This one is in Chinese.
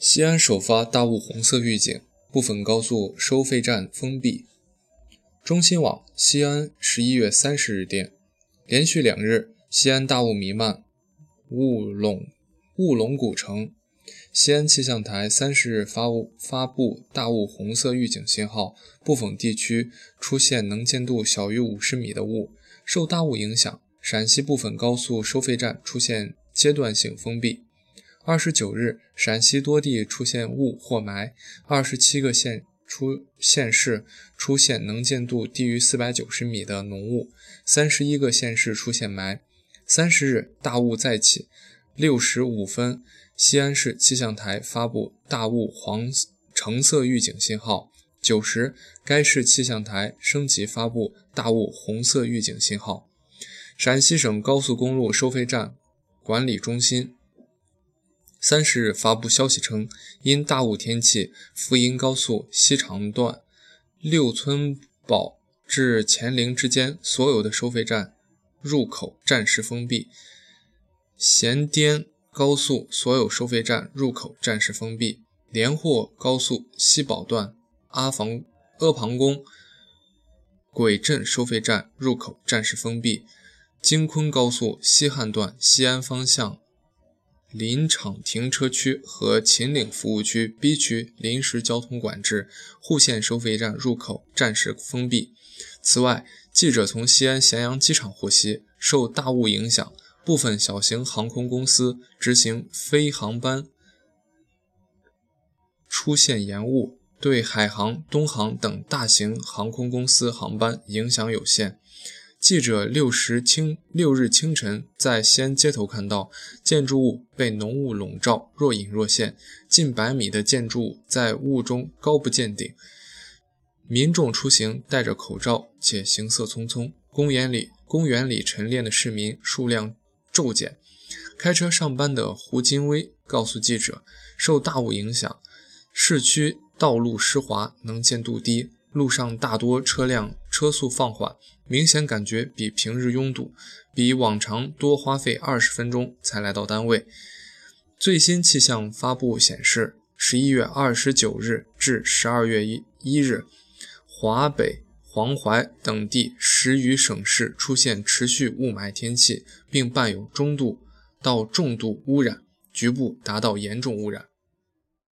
西安首发大雾红色预警，部分高速收费站封闭。中新网西安十一月三十日电，连续两日西安大雾弥漫，雾笼雾笼古城。西安气象台三十日发布发布大雾红色预警信号，部分地区出现能见度小于五十米的雾。受大雾影响，陕西部分高速收费站出现阶段性封闭。二十九日，陕西多地出现雾或霾，二十七个县出县市出现能见度低于四百九十米的浓雾，三十一个县市出现霾。三十日，大雾再起，六时五分，西安市气象台发布大雾黄橙色预警信号。九时，该市气象台升级发布大雾红色预警信号。陕西省高速公路收费站管理中心。三十日发布消息称，因大雾天气，福银高速西长段六村堡至乾陵之间所有的收费站入口暂时封闭；咸滇高速所有收费站入口暂时封闭；连霍高速西宝段阿房阿房宫轨镇收费站入口暂时封闭；京昆高速西汉段西安方向。林场停车区和秦岭服务区 B 区临时交通管制，户县收费站入口暂时封闭。此外，记者从西安咸阳机场获悉，受大雾影响，部分小型航空公司执行飞航班出现延误，对海航、东航等大型航空公司航班影响有限。记者六时清六日清晨在西安街头看到，建筑物被浓雾笼罩，若隐若现，近百米的建筑物在雾中高不见顶。民众出行戴着口罩，且行色匆匆。公园里公园里晨练的市民数量骤减。开车上班的胡金威告诉记者，受大雾影响，市区道路湿滑，能见度低。路上大多车辆车速放缓，明显感觉比平日拥堵，比往常多花费二十分钟才来到单位。最新气象发布显示，十一月二十九日至十二月一一日，华北、黄淮等地十余省市出现持续雾霾天气，并伴有中度到重度污染，局部达到严重污染。